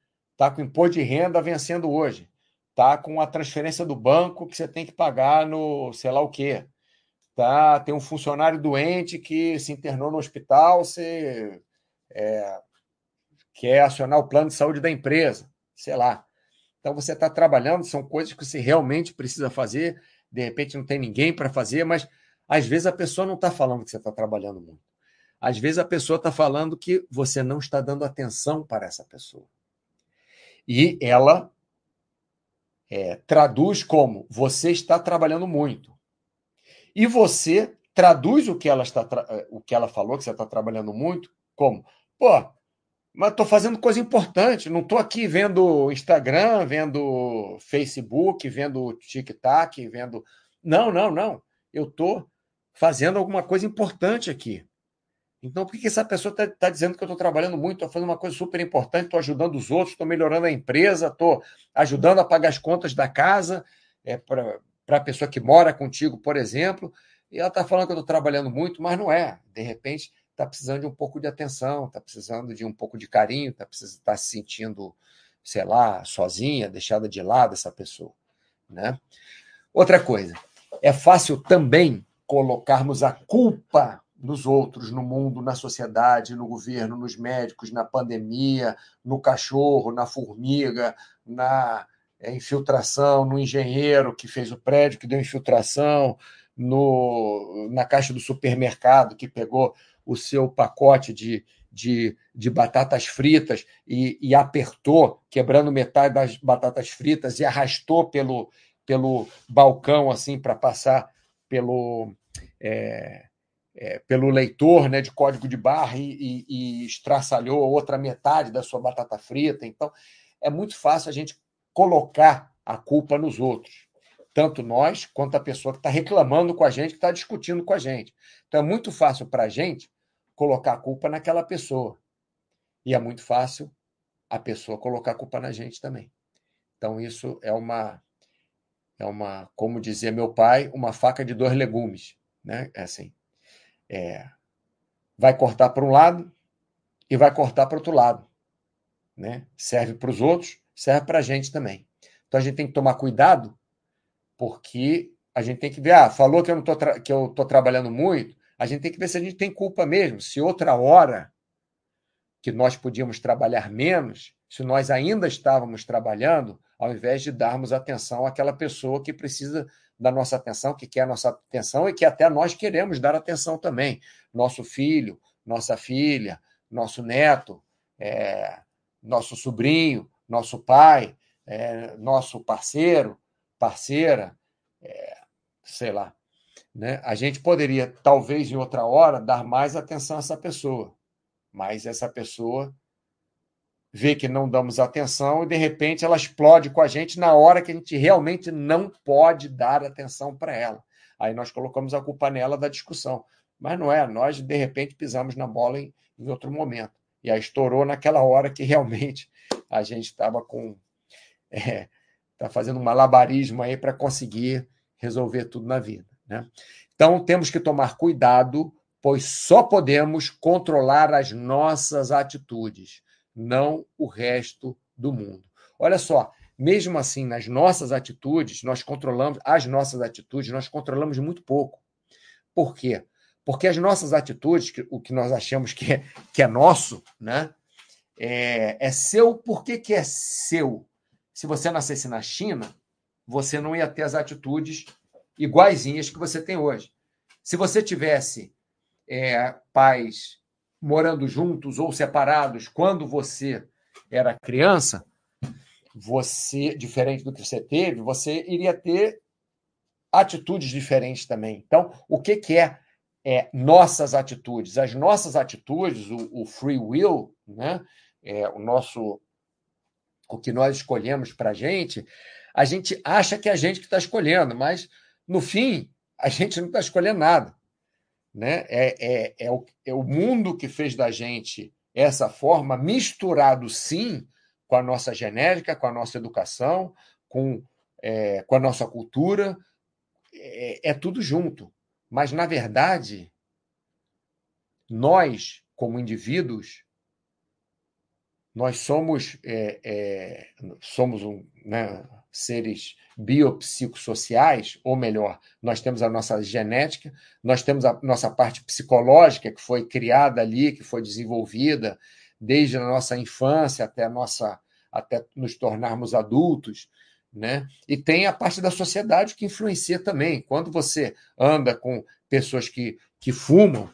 está com imposto de renda vencendo hoje, está com a transferência do banco que você tem que pagar no sei lá o quê, tá, tem um funcionário doente que se internou no hospital, você é, quer acionar o plano de saúde da empresa, sei lá. Então você está trabalhando, são coisas que você realmente precisa fazer, de repente não tem ninguém para fazer, mas às vezes a pessoa não está falando que você está trabalhando muito. Às vezes a pessoa está falando que você não está dando atenção para essa pessoa. E ela é, traduz como você está trabalhando muito. E você traduz o que ela está o que ela falou que você está trabalhando muito como pô mas estou fazendo coisa importante não estou aqui vendo Instagram vendo Facebook vendo TikTok vendo não não não eu estou fazendo alguma coisa importante aqui então, por que essa pessoa está tá dizendo que eu estou trabalhando muito, estou fazendo uma coisa super importante, estou ajudando os outros, estou melhorando a empresa, estou ajudando a pagar as contas da casa é, para a pessoa que mora contigo, por exemplo, e ela está falando que eu estou trabalhando muito, mas não é. De repente, está precisando de um pouco de atenção, está precisando de um pouco de carinho, está tá se sentindo, sei lá, sozinha, deixada de lado essa pessoa. Né? Outra coisa, é fácil também colocarmos a culpa nos outros, no mundo, na sociedade, no governo, nos médicos, na pandemia, no cachorro, na formiga, na é, infiltração, no engenheiro que fez o prédio, que deu infiltração, no, na caixa do supermercado que pegou o seu pacote de, de, de batatas fritas e, e, apertou, quebrando metade das batatas fritas e arrastou pelo, pelo balcão assim para passar pelo. É, é, pelo leitor né, de código de barra e, e, e estraçalhou outra metade da sua batata frita. Então, é muito fácil a gente colocar a culpa nos outros, tanto nós quanto a pessoa que está reclamando com a gente, que está discutindo com a gente. Então, é muito fácil para a gente colocar a culpa naquela pessoa. E é muito fácil a pessoa colocar a culpa na gente também. Então, isso é uma, é uma, como dizia meu pai, uma faca de dois legumes. Né? É assim, é, vai cortar para um lado e vai cortar para outro lado. Né? Serve para os outros, serve para a gente também. Então a gente tem que tomar cuidado, porque a gente tem que ver, ah, falou que eu tô que eu estou trabalhando muito, a gente tem que ver se a gente tem culpa mesmo. Se outra hora que nós podíamos trabalhar menos, se nós ainda estávamos trabalhando, ao invés de darmos atenção àquela pessoa que precisa da nossa atenção, que quer a nossa atenção e que até nós queremos dar atenção também. Nosso filho, nossa filha, nosso neto, é, nosso sobrinho, nosso pai, é, nosso parceiro, parceira, é, sei lá. Né? A gente poderia, talvez em outra hora, dar mais atenção a essa pessoa, mas essa pessoa vê que não damos atenção e de repente ela explode com a gente na hora que a gente realmente não pode dar atenção para ela. Aí nós colocamos a culpa nela da discussão. Mas não é, nós de repente pisamos na bola em, em outro momento. E aí estourou naquela hora que realmente a gente estava com. *laughs* É, tá fazendo um malabarismo aí para conseguir resolver tudo na vida. Né? Então temos que tomar cuidado, pois só podemos controlar as nossas atitudes não o resto do mundo. Olha só, mesmo assim, nas nossas atitudes, nós controlamos, as nossas atitudes, nós controlamos muito pouco. Por quê? Porque as nossas atitudes, o que nós achamos que é, que é nosso, né? É, é seu, por que, que é seu? Se você nascesse na China, você não ia ter as atitudes iguaizinhas que você tem hoje. Se você tivesse é, pais morando juntos ou separados quando você era criança, você, diferente do que você teve, você iria ter atitudes diferentes também. Então, o que, que é, é nossas atitudes? As nossas atitudes, o, o free will, né? É, o nosso o que nós escolhemos para a gente, a gente acha que é a gente que está escolhendo, mas no fim a gente não está escolhendo nada. Né? É, é, é, o, é o mundo que fez da gente essa forma, misturado sim com a nossa genética, com a nossa educação, com, é, com a nossa cultura, é, é tudo junto. Mas, na verdade, nós, como indivíduos, Nós somos, é, é, somos um, né, seres biopsicossociais, ou melhor, nós temos a nossa genética, nós temos a nossa parte psicológica que foi criada ali, que foi desenvolvida desde a nossa infância até nossa até nos tornarmos adultos, né? E tem a parte da sociedade que influencia também. Quando você anda com pessoas que, que fumam,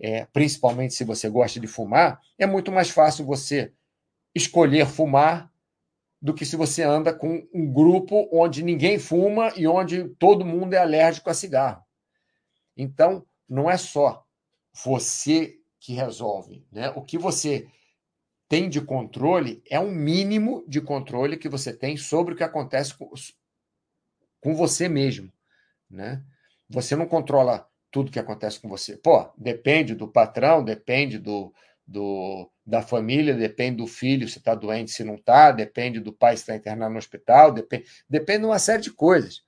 é, principalmente se você gosta de fumar, é muito mais fácil você escolher fumar do que se você anda com um grupo onde ninguém fuma e onde todo mundo é alérgico a cigarro. Então, não é só você que resolve. Né? O que você tem de controle é um mínimo de controle que você tem sobre o que acontece com, com você mesmo. Né? Você não controla tudo que acontece com você. Pô, depende do patrão, depende do, do, da família, depende do filho se está doente, se não está, depende do pai se está internado no hospital, depende, depende de uma série de coisas.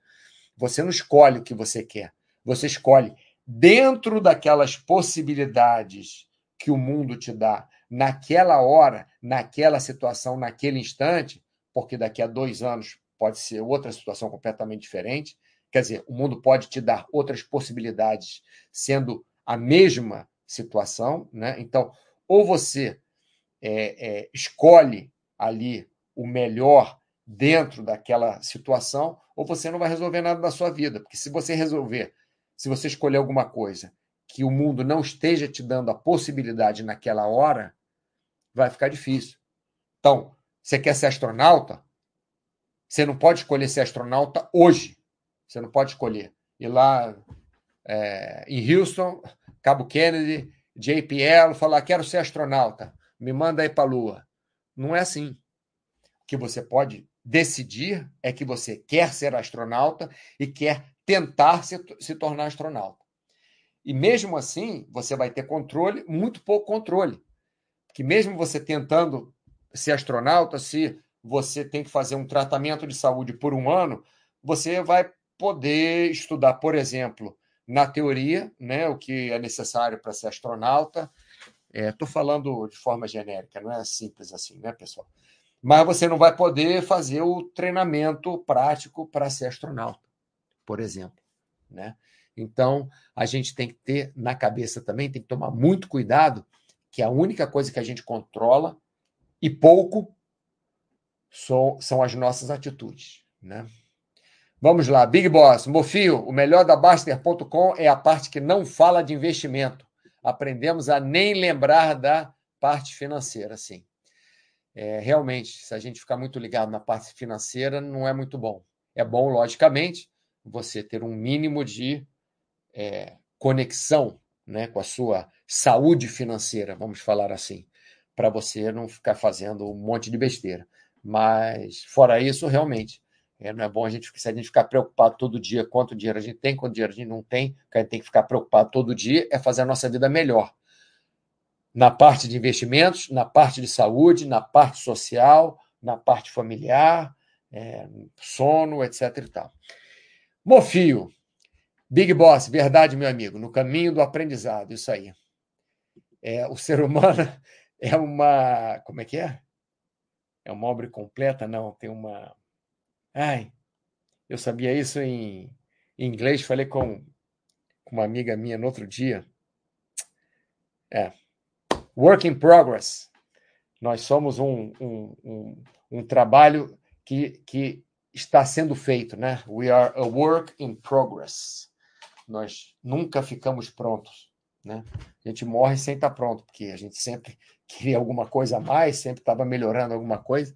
Você não escolhe o que você quer. Você escolhe dentro daquelas possibilidades que o mundo te dá, naquela hora, naquela situação, naquele instante, porque daqui a dois anos pode ser outra situação completamente diferente. Quer dizer, o mundo pode te dar outras possibilidades sendo a mesma situação, né? Então, ou você é, é, escolhe ali o melhor dentro daquela situação, ou você não vai resolver nada da sua vida. Porque se você resolver, se você escolher alguma coisa que o mundo não esteja te dando a possibilidade naquela hora, vai ficar difícil. Então, você quer ser astronauta? Você não pode escolher ser astronauta hoje. Você não pode escolher ir lá é, em Houston, Cabo Kennedy, JPL, falar: quero ser astronauta, me manda aí para a Lua. Não é assim. O que você pode decidir é que você quer ser astronauta e quer tentar se, se tornar astronauta. E mesmo assim, você vai ter controle, muito pouco controle. Que mesmo você tentando ser astronauta, se você tem que fazer um tratamento de saúde por um ano, você vai poder estudar, por exemplo, na teoria, né, o que é necessário para ser astronauta. Estou é, falando de forma genérica, não é simples assim, né, pessoal? Mas você não vai poder fazer o treinamento prático para ser astronauta, por exemplo, né? Então, a gente tem que ter na cabeça também, tem que tomar muito cuidado, que a única coisa que a gente controla, e pouco, são, são as nossas atitudes, né? Vamos lá, Big Boss, Mofio, o melhor da Baster.com é a parte que não fala de investimento. Aprendemos a nem lembrar da parte financeira, sim. É, realmente, se a gente ficar muito ligado na parte financeira, não é muito bom. É bom, logicamente, você ter um mínimo de é, conexão né, com a sua saúde financeira, vamos falar assim, para você não ficar fazendo um monte de besteira. Mas, fora isso, realmente, é, não é bom a gente, se a gente ficar preocupado todo dia quanto dinheiro a gente tem, quanto dinheiro a gente não tem, que a gente tem que ficar preocupado todo dia é fazer a nossa vida melhor. Na parte de investimentos, na parte de saúde, na parte social, na parte familiar, é, sono, etc. E tal. Mofio, Big Boss, verdade, meu amigo, no caminho do aprendizado, isso aí. É, o ser humano *laughs* é uma. Como é que é? É uma obra completa? Não, tem uma Ai, eu sabia isso em, em inglês, falei com, com uma amiga minha no outro dia. É. Work in progress. Nós somos um, um, um, um trabalho que, que está sendo feito, né? We are a work in progress. Nós nunca ficamos prontos, né? A gente morre sem estar pronto, porque a gente sempre *laughs* queria alguma coisa a mais, sempre estava melhorando alguma coisa.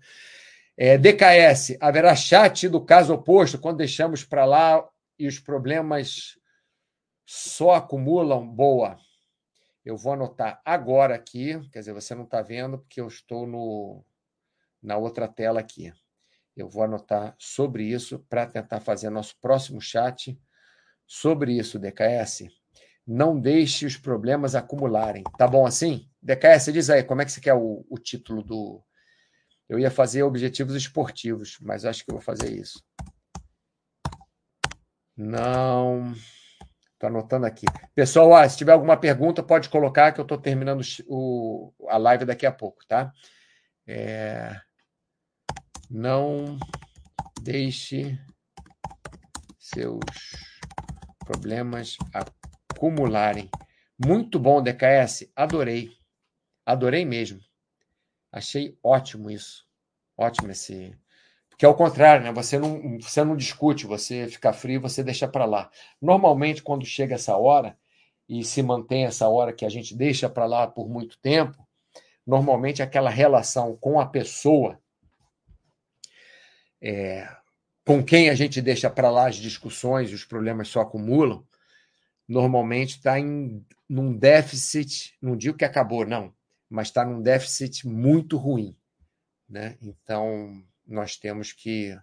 É, DKS, haverá chat do caso oposto quando deixamos para lá e os problemas só acumulam? Boa. Eu vou anotar agora aqui, quer dizer, você não está vendo porque eu estou no, na outra tela aqui. Eu vou anotar sobre isso para tentar fazer nosso próximo chat sobre isso, DKS. Não deixe os problemas acumularem. Tá bom assim? DKS, diz aí, como é que você quer o, o título do, eu ia fazer objetivos esportivos, mas acho que vou fazer isso. Não. Estou anotando aqui. Pessoal, ó, se tiver alguma pergunta, pode colocar que eu estou terminando o, a live daqui a pouco, tá? É, não deixe seus problemas acumularem. Muito bom, DKS. Adorei. Adorei mesmo. Achei ótimo isso. Ótimo esse. Porque é o contrário, né? Você não, você não discute, você fica frio, você deixa para lá. Normalmente, quando chega essa hora, e se mantém essa hora que a gente deixa para lá por muito tempo, normalmente aquela relação com a pessoa é, com quem a gente deixa para lá as discussões, os problemas só acumulam, normalmente está em num déficit, não digo que acabou, não, mas está num déficit muito ruim. Né? Então, nós temos que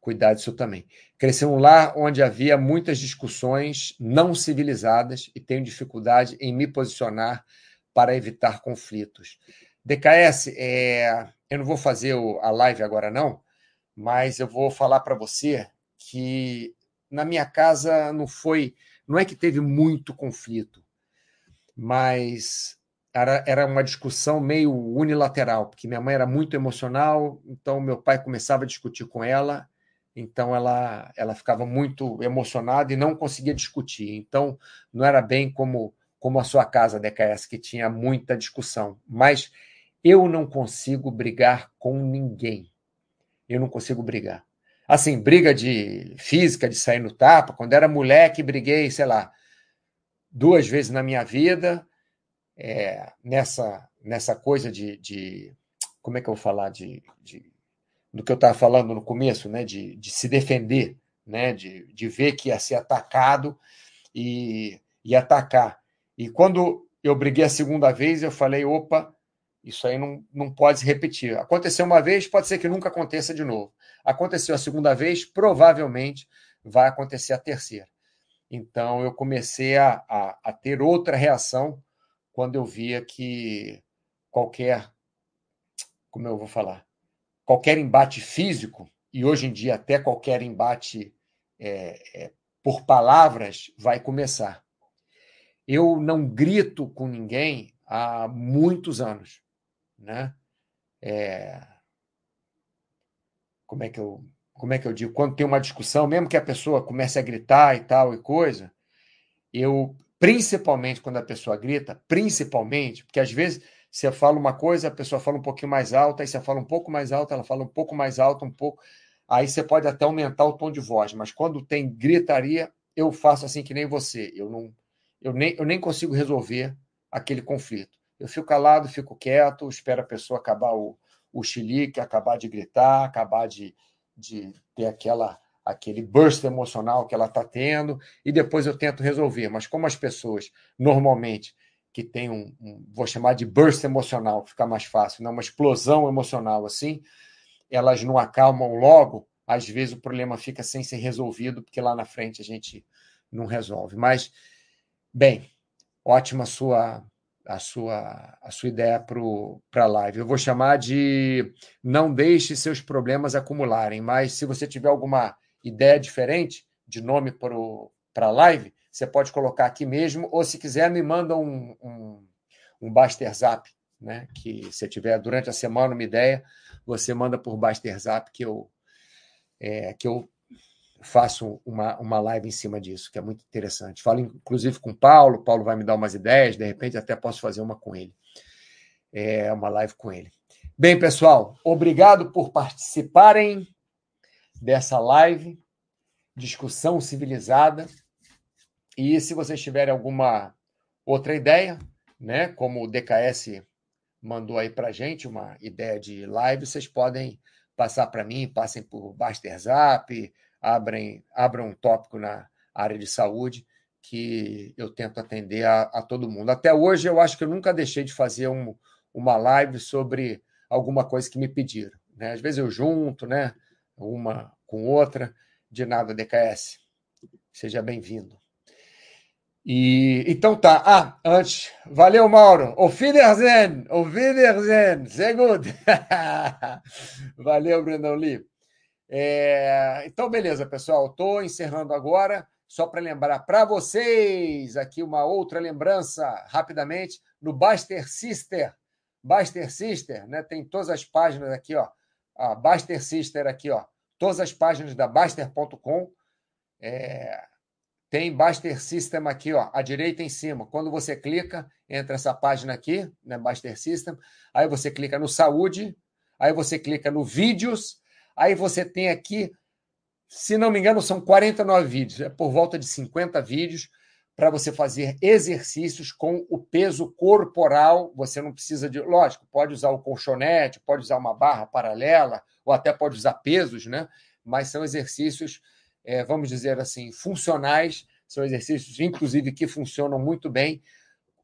cuidar disso também. Cresci um lar onde havia muitas discussões não civilizadas e tenho dificuldade em me posicionar para evitar conflitos. DKS, é, eu não vou fazer a live agora, não, mas eu vou falar para você que na minha casa não foi, não é que teve muito conflito, mas era, era uma discussão meio unilateral, porque minha mãe era muito emocional, então meu pai começava a discutir com ela, então ela, ela ficava muito emocionada e não conseguia discutir. Então não era bem como, como a sua casa, DKS, que tinha muita discussão. Mas eu não consigo brigar com ninguém. Eu não consigo brigar. Assim, briga de física, de sair no tapa. Quando era moleque, briguei, sei lá, duas vezes na minha vida, é, nessa, nessa coisa de, de, Como é que eu vou falar? De, de do que eu estava falando no começo, né? De, de se defender, né? De, de ver que ia ser atacado e, e atacar. E quando eu briguei a segunda vez, eu falei: opa, isso aí não, não pode se repetir. Aconteceu uma vez, pode ser que nunca aconteça de novo. Aconteceu a segunda vez, provavelmente vai acontecer a terceira. Então eu comecei a, a, a ter outra reação quando eu via que qualquer, como eu vou falar, qualquer embate físico, e hoje em dia até qualquer embate é, é, por palavras, vai começar. Eu não grito com ninguém há muitos anos né? É... Como é que eu como é que eu digo? Quando tem uma discussão, mesmo que a pessoa comece a gritar e tal e coisa, eu principalmente quando a pessoa grita, principalmente, porque às vezes você fala uma coisa, a pessoa fala um pouquinho mais alta, aí você fala um pouco mais alto, ela fala um pouco mais alto, um pouco. Aí você pode até aumentar o tom de voz, mas quando tem gritaria, eu faço assim que nem você. Eu não, eu nem, eu nem consigo resolver aquele conflito. Eu fico calado, fico quieto, espero a pessoa acabar o, o chilique, acabar de gritar, acabar de, de ter aquela aquele burst emocional que ela está tendo, e depois eu tento resolver. Mas como as pessoas, normalmente, que tem um, um, vou chamar de burst emocional, fica mais fácil, não, uma explosão emocional assim, elas não acalmam logo, às vezes o problema fica sem ser resolvido, porque lá na frente a gente não resolve. Mas, bem, ótima sua a sua, a sua ideia para a live. Eu vou chamar de não deixe seus problemas acumularem, mas se você tiver alguma ideia diferente de nome para a live, você pode colocar aqui mesmo, ou se quiser, me manda um, um, um Baster Zap, né? Que se tiver durante a semana uma ideia, você manda por Baster Zap que eu, é, que eu faço uma, uma live em cima disso, que é muito interessante. Falo inclusive com o Paulo, Paulo vai me dar umas ideias, de repente até posso fazer uma com ele. É uma live com ele. Bem, pessoal, obrigado por participarem dessa live, discussão civilizada. E se vocês tiverem alguma outra ideia, né, como o DKS mandou aí para gente uma ideia de live, vocês podem passar para mim, passem por Baster Zap, abrem, abram um tópico na área de saúde que eu tento atender a, a, todo mundo. Até hoje, eu acho que eu nunca deixei de fazer um, uma live sobre alguma coisa que me pediram. Né? Às vezes eu junto, né? Uma com outra, de nada, DKS. Seja bem-vindo. E então tá. Ah, antes, valeu, Mauro. O Wiedersehen, o Wiedersehen, sehr *laughs* valeu, Brandão Lee. É, então, beleza, pessoal. Estou encerrando agora. Só para lembrar para vocês aqui uma outra lembrança, rapidamente, no Baster Sister. Baster Sister, né? Tem todas as páginas aqui, ó. A Baster Sister aqui, ó. Todas as páginas da Baster.com. É... Tem Baster System aqui, ó, à direita em cima. Quando você clica, entra essa página aqui, né, Baster System. Aí você clica no Saúde, aí você clica no Vídeos, aí você tem aqui, se não me engano, são 49 vídeos, é por volta de 50 vídeos para você fazer exercícios com o peso corporal. Você não precisa de. Lógico, pode usar o colchonete, pode usar uma barra paralela, ou até pode usar pesos, né? Mas são exercícios, é, vamos dizer assim, funcionais, são exercícios, inclusive, que funcionam muito bem,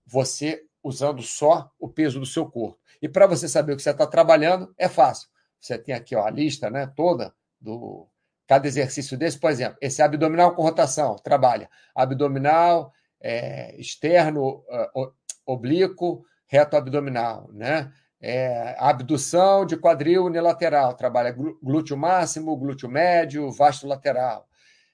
você usando só o peso do seu corpo. E para você saber o que você está trabalhando, é fácil. Você tem aqui ó, a lista né, toda do, cada exercício desse, por exemplo, esse abdominal com rotação, trabalha abdominal, é, externo, oblíquo, reto abdominal, né? É, abdução de quadril unilateral, trabalha glúteo máximo, glúteo médio, vasto lateral.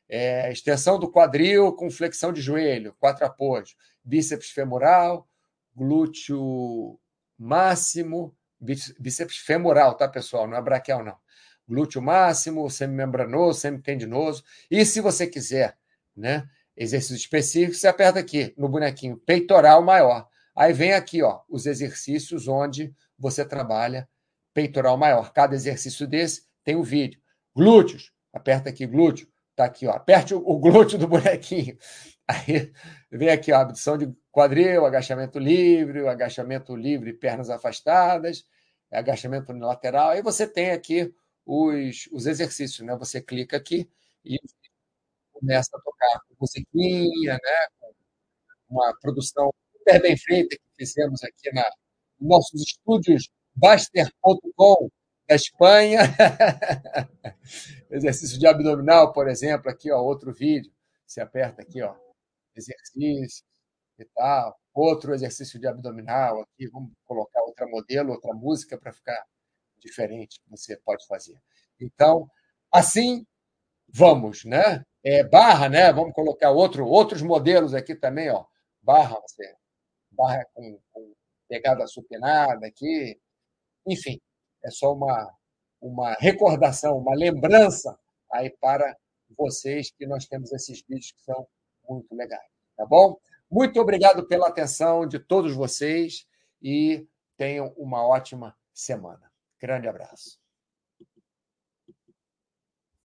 É, extensão do quadril com flexão de joelho, quatro apoios. Bíceps femoral, glúteo máximo, bíceps femoral, tá, pessoal? Não é braquial, não glúteo máximo, semimembranoso, semitendinoso. E se você quiser, né, exercício específico, você aperta aqui no bonequinho peitoral maior. Aí vem aqui, ó, os exercícios onde você trabalha peitoral maior. Cada exercício desse tem o um vídeo. Glúteos, aperta aqui glúteo, tá aqui, ó. Aperte o glúteo do bonequinho. *laughs* Aí vem aqui, ó, abdução de quadril, agachamento livre, agachamento livre, pernas afastadas, agachamento unilateral. Aí você tem aqui os, os exercícios, né? Você clica aqui e começa a tocar musiquinha, né? Uma produção super bem feita que fizemos aqui na nossos estúdios Baster.com da Espanha. *laughs* Exercício de abdominal, por exemplo, aqui, ó, outro vídeo. Você aperta aqui, ó, exercício e tal. Outro exercício de abdominal aqui. Vamos colocar outra modelo, outra música para ficar diferente que você pode fazer. Então, assim, vamos, né? É, barra, né? Vamos colocar outro, outros modelos aqui também, ó. Barra, você, barra com, com pegada supinada aqui. Enfim, é só uma, uma recordação, uma lembrança aí para vocês que nós temos esses vídeos que são muito legais, tá bom? Muito obrigado pela atenção de todos vocês e tenham uma ótima semana. Grande abraço.